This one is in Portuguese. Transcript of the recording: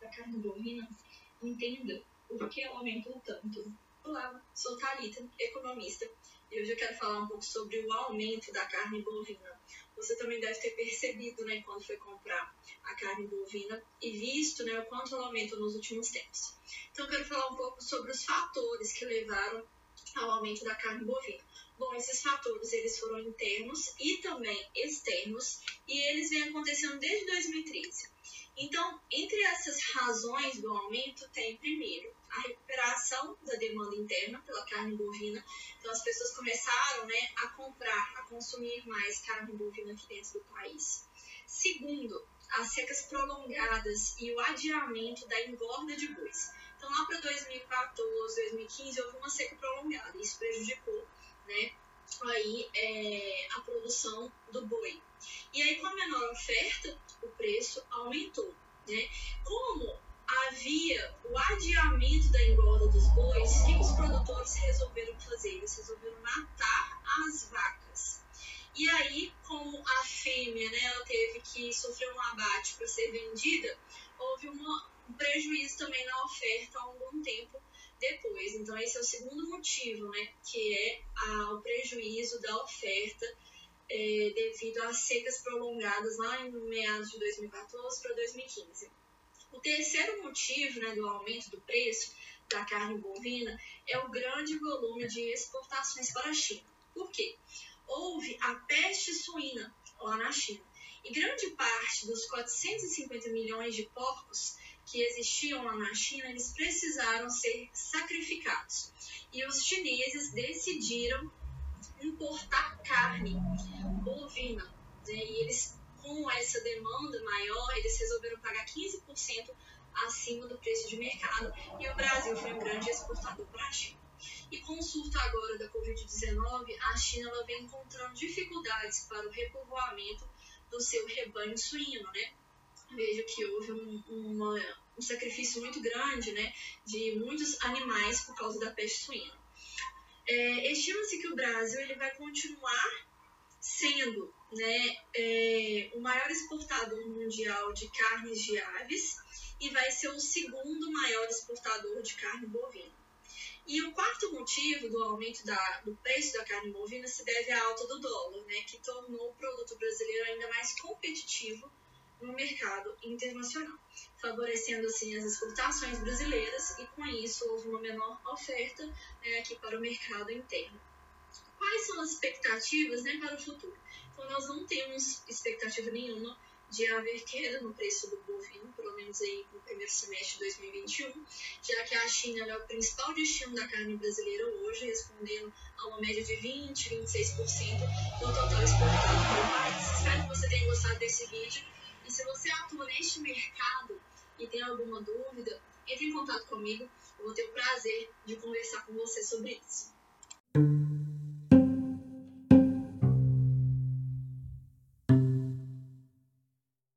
da carne bovina, entenda por que ela aumentou tanto. Olá, sou Thalita, economista, e hoje eu quero falar um pouco sobre o aumento da carne bovina. Você também deve ter percebido, né, quando foi comprar a carne bovina e visto, né, o quanto ela aumentou nos últimos tempos. Então, eu quero falar um pouco sobre os fatores que levaram ao aumento da carne bovina. Bom, esses fatores eles foram internos e também externos e eles vêm acontecendo desde 2013. Então, entre essas razões do aumento, tem primeiro a recuperação da demanda interna pela carne bovina. Então, as pessoas começaram né, a comprar, a consumir mais carne bovina aqui dentro do país. Segundo, as secas prolongadas e o adiamento da engorda de bois. Então, lá para 2014, 2015, houve uma seca prolongada. Isso prejudicou né, aí, é, a produção do boi. E aí, com a menor oferta, o preço aumentou. Né? Como havia o adiamento da engorda dos bois, o que os produtores resolveram fazer? Eles resolveram matar as vacas. E aí, como a fêmea né, ela teve que sofrer um abate para ser vendida, houve um prejuízo também na oferta um bom tempo depois. Então, esse é o segundo motivo, né, que é a, o prejuízo da oferta é, devido às secas prolongadas lá em meados de 2014 para 2015. O terceiro motivo né, do aumento do preço da carne bovina é o grande volume de exportações para a China. Por quê? Houve a peste suína lá na China e grande parte dos 450 milhões de porcos que existiam lá na China, eles precisaram ser sacrificados. E os chineses decidiram importar carne bovina. Né? E eles, com essa demanda maior, eles resolveram pagar 15% acima do preço de mercado. E o Brasil foi um grande exportador para a China. E com o surto agora da Covid-19, a China ela vem encontrando dificuldades para o repovoamento do seu rebanho suíno, né? vejo que houve um, uma, um sacrifício muito grande né, de muitos animais por causa da peste suína. É, Estima-se que o Brasil ele vai continuar sendo né, é, o maior exportador mundial de carnes de aves e vai ser o segundo maior exportador de carne bovina. E o quarto motivo do aumento da, do preço da carne bovina se deve à alta do dólar, né, que tornou o produto brasileiro ainda mais competitivo no mercado internacional, favorecendo assim as exportações brasileiras e com isso houve uma menor oferta né, aqui para o mercado interno. Quais são as expectativas né, para o futuro? Então nós não temos expectativa nenhuma de haver queda no preço do bovino, pelo menos aí no primeiro semestre de 2021, já que a China é o principal destino da carne brasileira hoje, respondendo a uma média de 20, 26% do total exportado para o país. Espero que você tenha gostado desse vídeo e se você atua neste mercado e tem alguma dúvida, entre em contato comigo. Eu vou ter o prazer de conversar com você sobre isso.